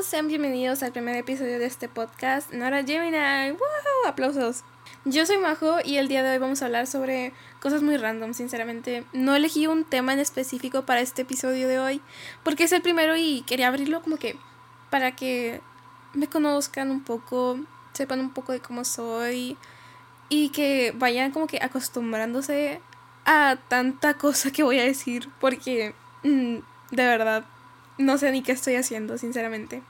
todos, sean bienvenidos al primer episodio de este podcast, Nora Gemini. ¡Wow! Aplausos. Yo soy Majo y el día de hoy vamos a hablar sobre cosas muy random, sinceramente. No elegí un tema en específico para este episodio de hoy, porque es el primero y quería abrirlo como que para que me conozcan un poco, sepan un poco de cómo soy y que vayan como que acostumbrándose a tanta cosa que voy a decir, porque mm, de verdad no sé ni qué estoy haciendo, sinceramente.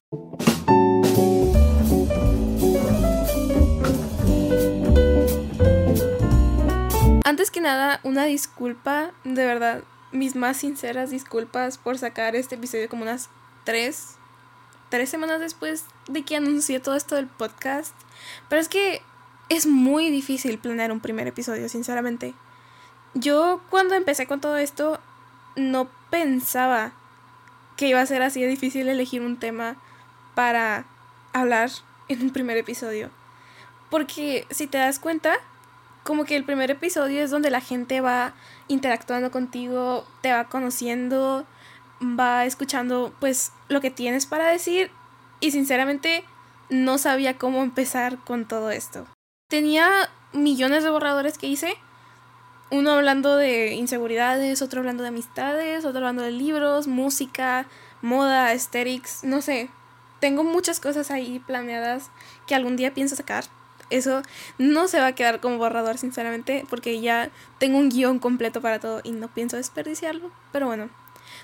Antes que nada, una disculpa, de verdad, mis más sinceras disculpas por sacar este episodio como unas tres, tres semanas después de que anuncié todo esto del podcast. Pero es que es muy difícil planear un primer episodio, sinceramente. Yo cuando empecé con todo esto no pensaba que iba a ser así difícil elegir un tema para hablar en un primer episodio. Porque si te das cuenta, como que el primer episodio es donde la gente va interactuando contigo, te va conociendo, va escuchando pues lo que tienes para decir y sinceramente no sabía cómo empezar con todo esto. Tenía millones de borradores que hice, uno hablando de inseguridades, otro hablando de amistades, otro hablando de libros, música, moda, aesthetics, no sé. Tengo muchas cosas ahí planeadas que algún día pienso sacar. Eso no se va a quedar como borrador, sinceramente, porque ya tengo un guion completo para todo y no pienso desperdiciarlo. Pero bueno,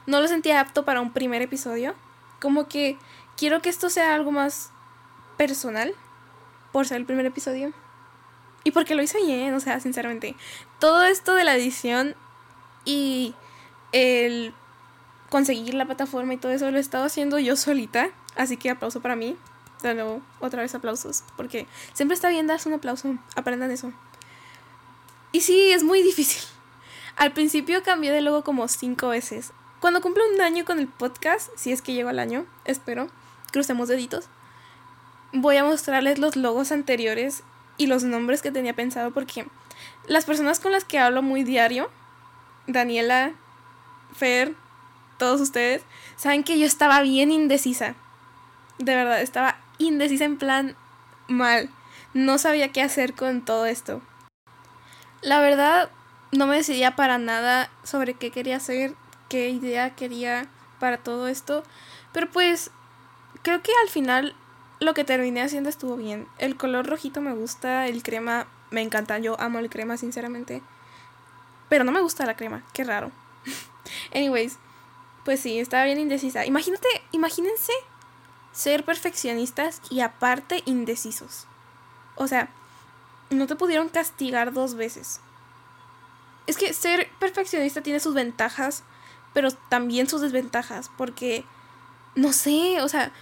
no lo sentía apto para un primer episodio. Como que quiero que esto sea algo más personal por ser el primer episodio. Y porque lo hice bien, o sea, sinceramente. Todo esto de la edición y el conseguir la plataforma y todo eso lo he estado haciendo yo solita. Así que aplauso para mí. De nuevo, otra vez aplausos. Porque siempre está bien darse un aplauso. Aprendan eso. Y sí, es muy difícil. Al principio cambié de logo como cinco veces. Cuando cumplo un año con el podcast, si es que llego al año, espero, crucemos deditos, voy a mostrarles los logos anteriores y los nombres que tenía pensado porque las personas con las que hablo muy diario, Daniela, Fer, todos ustedes, saben que yo estaba bien indecisa. De verdad, estaba indecisa en plan mal. No sabía qué hacer con todo esto. La verdad, no me decidía para nada sobre qué quería hacer, qué idea quería para todo esto. Pero pues, creo que al final lo que terminé haciendo estuvo bien. El color rojito me gusta, el crema me encanta, yo amo el crema sinceramente. Pero no me gusta la crema, qué raro. Anyways, pues sí, estaba bien indecisa. Imagínate, imagínense ser perfeccionistas y aparte indecisos. O sea, no te pudieron castigar dos veces. Es que ser perfeccionista tiene sus ventajas, pero también sus desventajas, porque, no sé, o sea,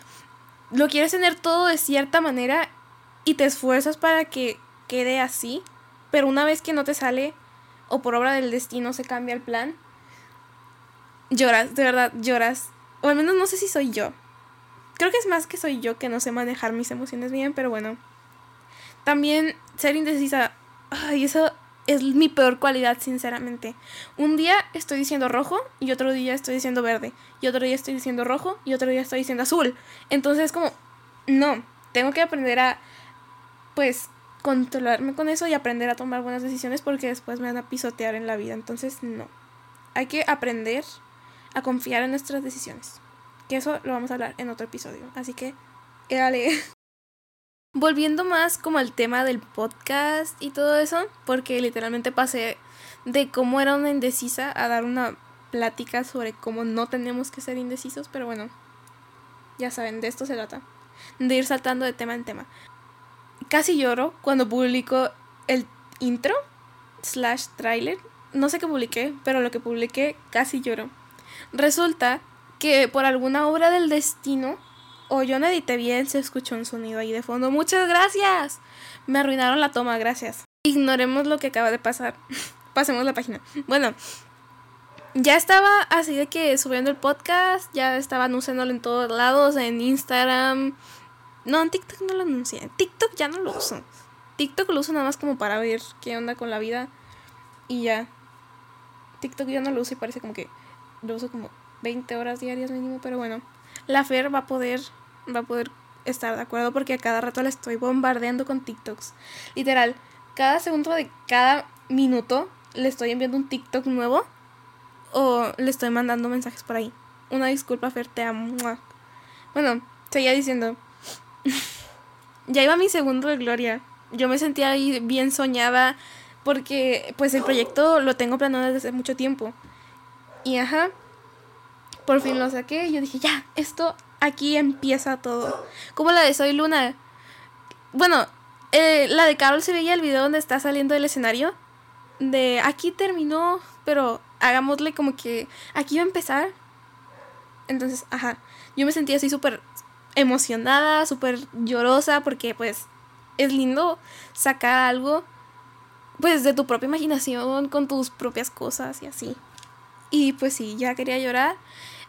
lo quieres tener todo de cierta manera y te esfuerzas para que quede así, pero una vez que no te sale o por obra del destino se cambia el plan, lloras, de verdad, lloras. O al menos no sé si soy yo. Creo que es más que soy yo que no sé manejar mis emociones bien, pero bueno. También ser indecisa, ay, eso es mi peor cualidad, sinceramente. Un día estoy diciendo rojo y otro día estoy diciendo verde. Y otro día estoy diciendo rojo y otro día estoy diciendo azul. Entonces, como, no, tengo que aprender a, pues, controlarme con eso y aprender a tomar buenas decisiones porque después me van a pisotear en la vida. Entonces, no. Hay que aprender a confiar en nuestras decisiones. Que eso lo vamos a hablar en otro episodio. Así que, dale. Volviendo más como al tema del podcast y todo eso, porque literalmente pasé de cómo era una indecisa a dar una plática sobre cómo no tenemos que ser indecisos, pero bueno, ya saben, de esto se trata, de ir saltando de tema en tema. Casi lloro cuando publico el intro slash trailer, no sé qué publiqué, pero lo que publiqué casi lloro. Resulta que por alguna obra del destino o yo no edité bien, se escuchó un sonido ahí de fondo. Muchas gracias. Me arruinaron la toma, gracias. Ignoremos lo que acaba de pasar. Pasemos la página. Bueno, ya estaba así de que subiendo el podcast, ya estaba anunciándolo en todos lados, en Instagram. No, en TikTok no lo anuncié. TikTok ya no lo uso. TikTok lo uso nada más como para ver qué onda con la vida. Y ya. TikTok ya no lo uso y parece como que lo uso como 20 horas diarias mínimo, pero bueno la Fer va a poder va a poder estar de acuerdo porque a cada rato la estoy bombardeando con TikToks. Literal, cada segundo de cada minuto le estoy enviando un TikTok nuevo o le estoy mandando mensajes por ahí. Una disculpa, Fer, te amo. Bueno, seguía diciendo. ya iba mi segundo de Gloria. Yo me sentía ahí bien soñada porque pues el proyecto lo tengo planeado desde hace mucho tiempo. Y ajá, por fin lo saqué y yo dije, ya, esto aquí empieza todo. Como la de Soy Luna. Bueno, eh, la de Carol se veía el video donde está saliendo del escenario. De aquí terminó, pero hagámosle como que aquí va a empezar. Entonces, ajá, yo me sentía así súper emocionada, súper llorosa, porque pues es lindo sacar algo, pues de tu propia imaginación, con tus propias cosas y así. Y pues sí, ya quería llorar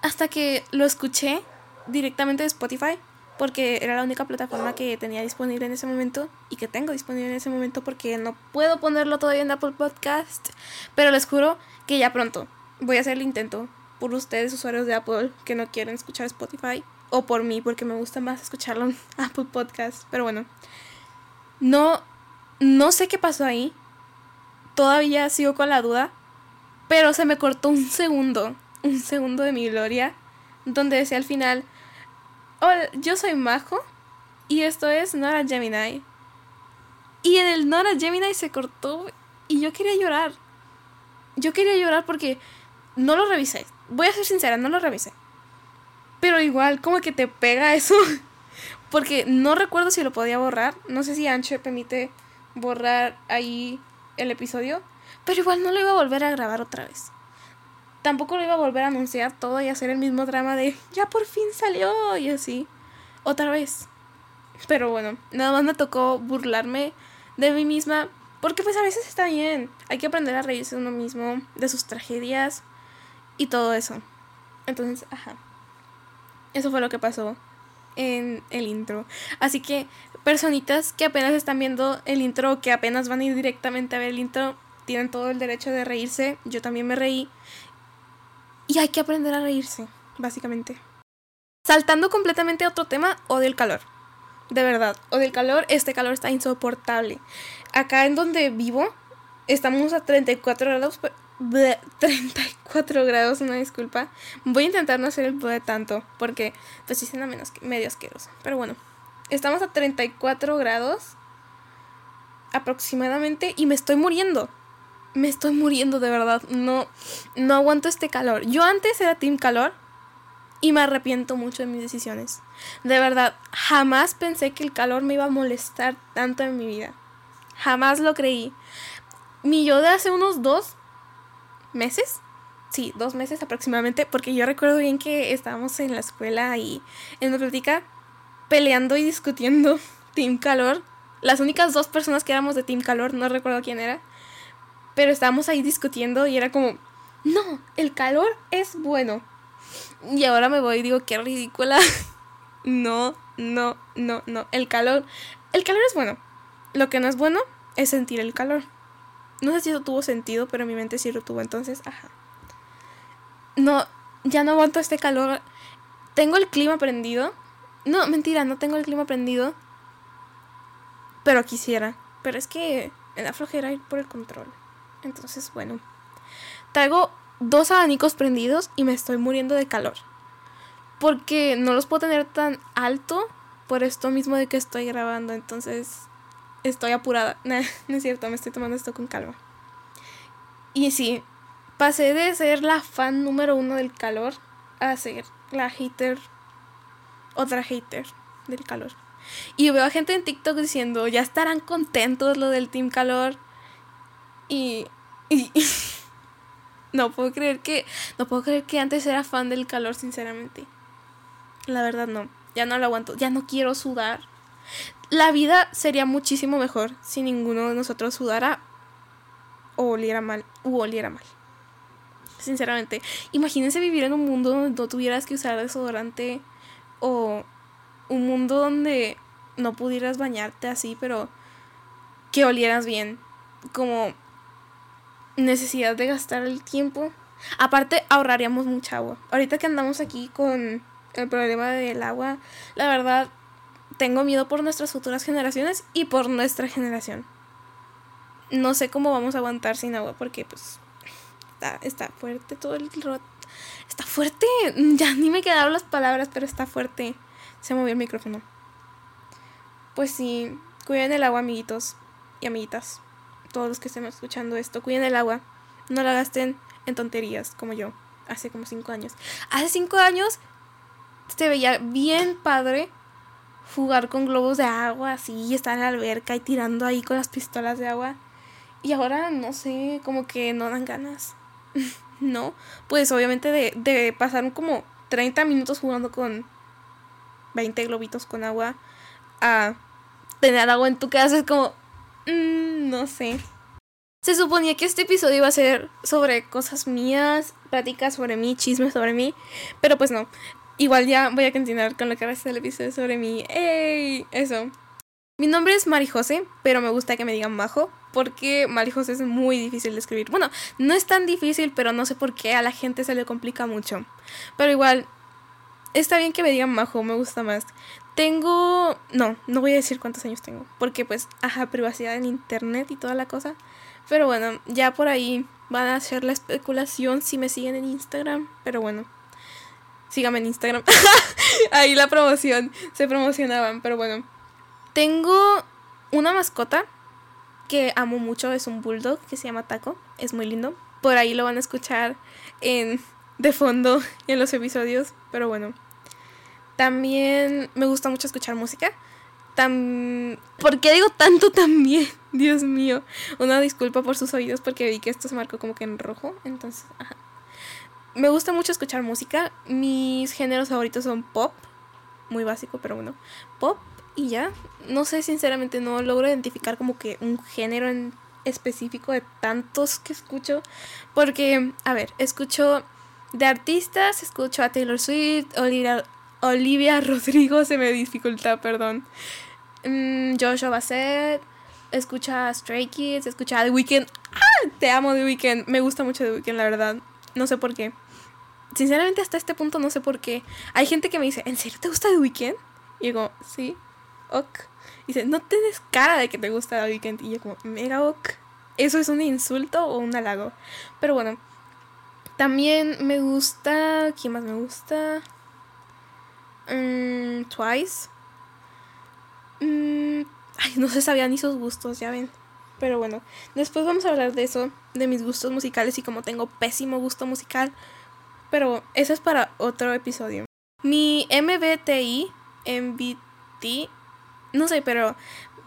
hasta que lo escuché directamente de Spotify, porque era la única plataforma que tenía disponible en ese momento y que tengo disponible en ese momento porque no puedo ponerlo todavía en Apple Podcast, pero les juro que ya pronto voy a hacer el intento por ustedes usuarios de Apple que no quieren escuchar Spotify o por mí porque me gusta más escucharlo en Apple Podcast, pero bueno. No no sé qué pasó ahí. Todavía sigo con la duda, pero se me cortó un segundo, un segundo de mi gloria donde decía al final, Hola, yo soy Majo y esto es Nora Gemini. Y en el Nora Gemini se cortó y yo quería llorar. Yo quería llorar porque no lo revisé. Voy a ser sincera, no lo revisé. Pero igual, como que te pega eso. porque no recuerdo si lo podía borrar. No sé si Ancho permite borrar ahí el episodio. Pero igual no lo iba a volver a grabar otra vez tampoco lo iba a volver a anunciar todo y hacer el mismo drama de ya por fin salió y así. Otra vez. Pero bueno, nada más me tocó burlarme de mí misma porque pues a veces está bien. Hay que aprender a reírse de uno mismo, de sus tragedias y todo eso. Entonces, ajá. Eso fue lo que pasó en el intro. Así que, personitas que apenas están viendo el intro, que apenas van a ir directamente a ver el intro, tienen todo el derecho de reírse. Yo también me reí. Y hay que aprender a reírse, básicamente. Saltando completamente a otro tema, odio el calor. De verdad, odio el calor. Este calor está insoportable. Acá en donde vivo, estamos a 34 grados. 34 grados, una disculpa. Voy a intentar no hacer el de tanto, porque pues sí menos, medio asqueroso. Pero bueno, estamos a 34 grados aproximadamente y me estoy muriendo me estoy muriendo de verdad. No, no aguanto este calor. Yo antes era Team Calor y me arrepiento mucho de mis decisiones. De verdad, jamás pensé que el calor me iba a molestar tanto en mi vida. Jamás lo creí. Mi yo de hace unos dos meses, sí, dos meses aproximadamente, porque yo recuerdo bien que estábamos en la escuela y en la plática peleando y discutiendo Team Calor. Las únicas dos personas que éramos de Team Calor, no recuerdo quién era pero estábamos ahí discutiendo y era como, no, el calor es bueno. Y ahora me voy y digo, qué ridícula. no, no, no, no. El calor, el calor es bueno. Lo que no es bueno es sentir el calor. No sé si eso tuvo sentido, pero en mi mente sí lo tuvo. Entonces, ajá. No, ya no aguanto este calor. Tengo el clima prendido. No, mentira, no tengo el clima prendido. Pero quisiera. Pero es que me da flojera ir por el control. Entonces, bueno. Traigo dos abanicos prendidos y me estoy muriendo de calor. Porque no los puedo tener tan alto por esto mismo de que estoy grabando. Entonces, estoy apurada. no es cierto, me estoy tomando esto con calma. Y sí, pasé de ser la fan número uno del calor a ser la hater, otra hater del calor. Y veo a gente en TikTok diciendo, ya estarán contentos lo del Team Calor. Y no puedo creer que no puedo creer que antes era fan del calor, sinceramente. La verdad no, ya no lo aguanto, ya no quiero sudar. La vida sería muchísimo mejor si ninguno de nosotros sudara o oliera mal, u oliera mal. Sinceramente, imagínense vivir en un mundo donde no tuvieras que usar desodorante o un mundo donde no pudieras bañarte así, pero que olieras bien. Como necesidad de gastar el tiempo. Aparte, ahorraríamos mucha agua. Ahorita que andamos aquí con el problema del agua, la verdad, tengo miedo por nuestras futuras generaciones y por nuestra generación. No sé cómo vamos a aguantar sin agua porque pues está, está fuerte todo el rot. Está fuerte. Ya ni me quedaron las palabras, pero está fuerte. Se movió el micrófono. Pues sí, cuiden el agua, amiguitos y amiguitas. Todos los que estén escuchando esto, cuiden el agua. No la gasten en tonterías como yo, hace como cinco años. Hace cinco años se veía bien padre jugar con globos de agua, así, estar en la alberca y tirando ahí con las pistolas de agua. Y ahora, no sé, como que no dan ganas. no, pues obviamente de, de pasar como 30 minutos jugando con 20 globitos con agua a tener agua en tu casa es como, mm, no sé. Se suponía que este episodio iba a ser sobre cosas mías, pláticas sobre mí, chismes sobre mí, pero pues no. Igual ya voy a continuar con lo que resta del episodio sobre mí. ¡Ey! Eso. Mi nombre es Mari José, pero me gusta que me digan Majo, porque Mari José es muy difícil de escribir. Bueno, no es tan difícil, pero no sé por qué a la gente se le complica mucho. Pero igual, está bien que me digan Majo, me gusta más. Tengo... No, no voy a decir cuántos años tengo, porque pues, ajá, privacidad en internet y toda la cosa. Pero bueno, ya por ahí van a hacer la especulación si me siguen en Instagram, pero bueno síganme en Instagram. Ahí la promoción, se promocionaban, pero bueno. Tengo una mascota que amo mucho, es un bulldog que se llama Taco, es muy lindo. Por ahí lo van a escuchar en de fondo en los episodios, pero bueno. También me gusta mucho escuchar música. Tam... ¿Por qué digo tanto también? Dios mío. Una disculpa por sus oídos porque vi que esto se marcó como que en rojo. Entonces, ajá me gusta mucho escuchar música. Mis géneros favoritos son pop, muy básico, pero bueno, pop y ya. No sé, sinceramente no logro identificar como que un género en específico de tantos que escucho. Porque, a ver, escucho de artistas, escucho a Taylor Swift, Olivia, Olivia Rodrigo, se me dificulta, perdón. Mm, Joshua Bassett, escucha Stray Kids, escucha The Weeknd. ¡Ah! Te amo The Weeknd, me gusta mucho The Weeknd, la verdad. No sé por qué sinceramente hasta este punto no sé por qué. Hay gente que me dice, ¿en serio te gusta The Weeknd? Y digo, sí, ok. dice, no tienes cara de que te gusta The Weeknd. Y yo como, mega ok. ¿Eso es un insulto o un halago? Pero bueno. También me gusta... ¿Quién más me gusta? Mm, Twice. Mm, ay, no se sabían ni sus gustos, ya ven. Pero bueno, después vamos a hablar de eso, de mis gustos musicales y como tengo pésimo gusto musical pero eso es para otro episodio. Mi MBTI, MBT, no sé, pero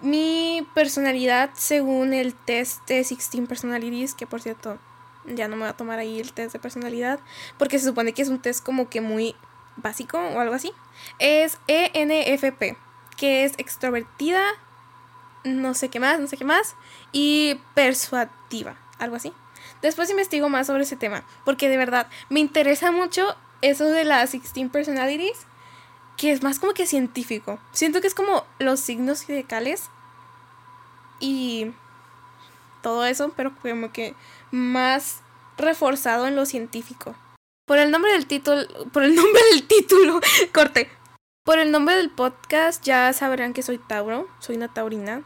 mi personalidad según el test de 16 Personalities, que por cierto ya no me voy a tomar ahí el test de personalidad, porque se supone que es un test como que muy básico o algo así, es ENFP, que es extrovertida, no sé qué más, no sé qué más, y persuasiva, algo así. Después investigo más sobre ese tema, porque de verdad me interesa mucho eso de las 16 personalities, que es más como que científico. Siento que es como los signos zodiacales y todo eso, pero como que más reforzado en lo científico. Por el nombre del título, por el nombre del título, corte. Por el nombre del podcast ya sabrán que soy Tauro, soy una taurina.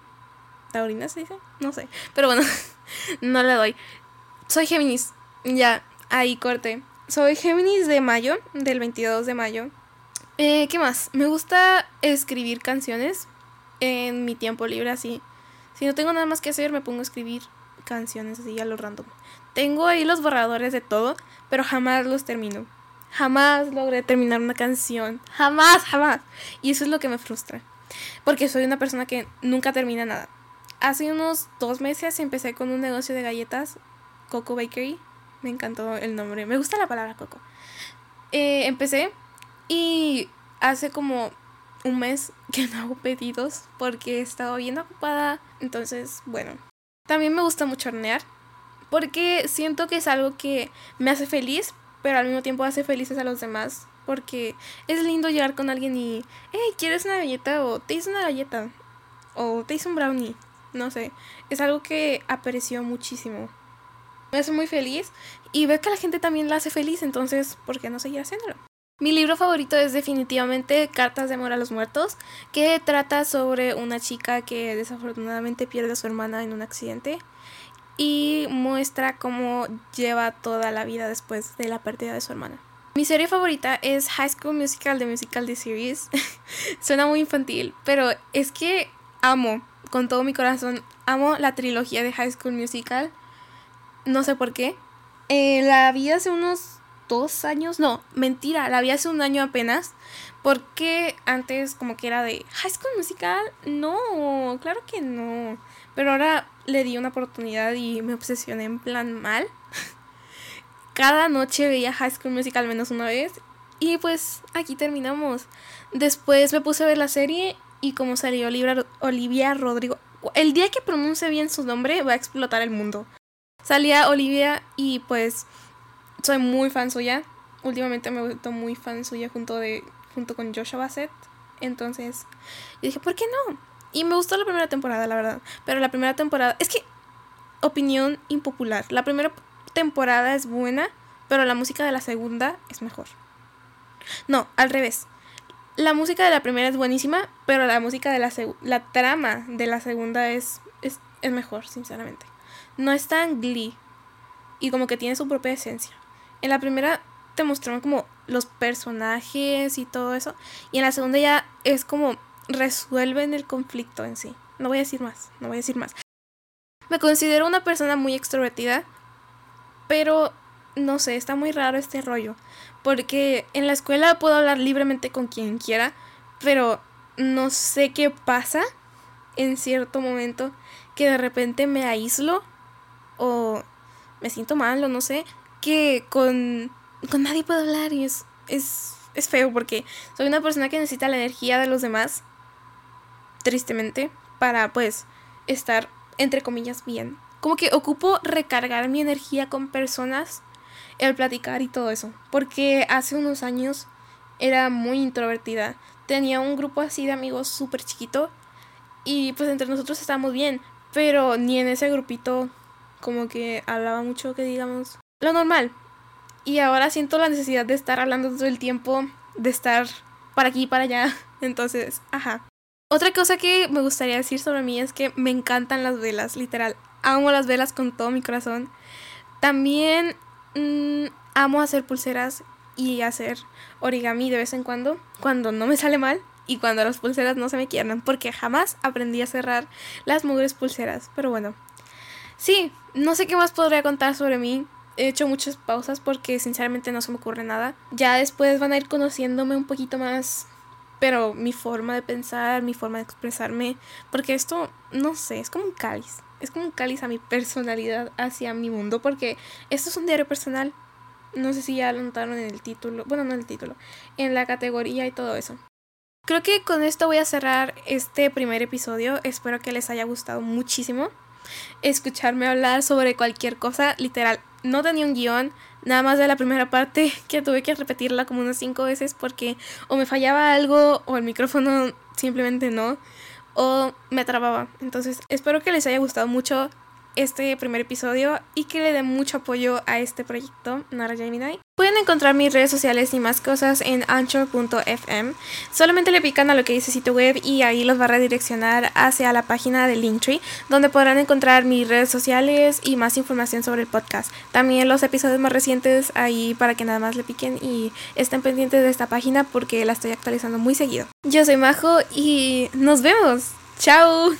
¿Taurina se dice? No sé, pero bueno, no le doy. Soy Géminis. Ya, ahí corte. Soy Géminis de mayo, del 22 de mayo. Eh, ¿Qué más? Me gusta escribir canciones en mi tiempo libre, así. Si no tengo nada más que hacer, me pongo a escribir canciones así a lo random. Tengo ahí los borradores de todo, pero jamás los termino. Jamás logré terminar una canción. Jamás, jamás. Y eso es lo que me frustra. Porque soy una persona que nunca termina nada. Hace unos dos meses empecé con un negocio de galletas Coco Bakery. Me encantó el nombre. Me gusta la palabra Coco. Eh, empecé y hace como un mes que no hago pedidos porque he estado bien ocupada. Entonces, bueno. También me gusta mucho hornear porque siento que es algo que me hace feliz, pero al mismo tiempo hace felices a los demás. Porque es lindo llegar con alguien y, hey, ¿quieres una galleta? O te hice una galleta. O te hice un brownie. No sé. Es algo que aprecio muchísimo me hace muy feliz y veo que la gente también la hace feliz, entonces, ¿por qué no seguir haciéndolo? Mi libro favorito es definitivamente Cartas de Amor a los Muertos, que trata sobre una chica que desafortunadamente pierde a su hermana en un accidente y muestra cómo lleva toda la vida después de la pérdida de su hermana. Mi serie favorita es High School Musical de Musical The Series. Suena muy infantil, pero es que amo con todo mi corazón, amo la trilogía de High School Musical. No sé por qué. Eh, la vi hace unos dos años, no, mentira, la vi hace un año apenas, porque antes como que era de High School Musical, no, claro que no, pero ahora le di una oportunidad y me obsesioné en plan mal. Cada noche veía High School Musical menos una vez y pues aquí terminamos. Después me puse a ver la serie y como salió Olivia, Olivia Rodrigo, el día que pronuncie bien su nombre va a explotar el mundo. Salía Olivia y pues soy muy fan suya. Últimamente me he vuelto muy fan suya junto, de, junto con Joshua Bassett. Entonces, yo dije, ¿por qué no? Y me gustó la primera temporada, la verdad. Pero la primera temporada, es que, opinión impopular. La primera temporada es buena, pero la música de la segunda es mejor. No, al revés. La música de la primera es buenísima, pero la música de la la trama de la segunda es, es, es mejor, sinceramente. No es tan glee y como que tiene su propia esencia. En la primera te mostraron como los personajes y todo eso. Y en la segunda ya es como resuelven el conflicto en sí. No voy a decir más, no voy a decir más. Me considero una persona muy extrovertida, pero no sé, está muy raro este rollo. Porque en la escuela puedo hablar libremente con quien quiera, pero no sé qué pasa en cierto momento que de repente me aíslo o me siento mal o no sé que con, con nadie puedo hablar y es, es, es feo porque soy una persona que necesita la energía de los demás, tristemente, para pues estar, entre comillas, bien. Como que ocupo recargar mi energía con personas, el platicar y todo eso. Porque hace unos años era muy introvertida. Tenía un grupo así de amigos súper chiquito. Y pues entre nosotros estábamos bien. Pero ni en ese grupito como que hablaba mucho que digamos lo normal. Y ahora siento la necesidad de estar hablando todo el tiempo, de estar para aquí y para allá. Entonces, ajá. Otra cosa que me gustaría decir sobre mí es que me encantan las velas, literal. Amo las velas con todo mi corazón. También mm, amo hacer pulseras y hacer origami de vez en cuando, cuando no me sale mal y cuando las pulseras no se me quieran, porque jamás aprendí a cerrar las mugres pulseras. Pero bueno, sí, no sé qué más podría contar sobre mí he hecho muchas pausas porque sinceramente no se me ocurre nada. Ya después van a ir conociéndome un poquito más, pero mi forma de pensar, mi forma de expresarme, porque esto, no sé, es como un cáliz. Es como un cáliz a mi personalidad hacia mi mundo, porque esto es un diario personal. No sé si ya lo notaron en el título, bueno, no en el título, en la categoría y todo eso. Creo que con esto voy a cerrar este primer episodio. Espero que les haya gustado muchísimo escucharme hablar sobre cualquier cosa, literal no tenía un guion, nada más de la primera parte que tuve que repetirla como unas cinco veces porque o me fallaba algo o el micrófono simplemente no o me trababa. Entonces espero que les haya gustado mucho este primer episodio y que le den mucho apoyo a este proyecto, Nara. Pueden encontrar mis redes sociales y más cosas en anchor.fm. Solamente le pican a lo que dice sitio web y ahí los va a redireccionar hacia la página de Linktree, donde podrán encontrar mis redes sociales y más información sobre el podcast. También los episodios más recientes ahí para que nada más le piquen y estén pendientes de esta página porque la estoy actualizando muy seguido. Yo soy Majo y nos vemos. ¡Chao!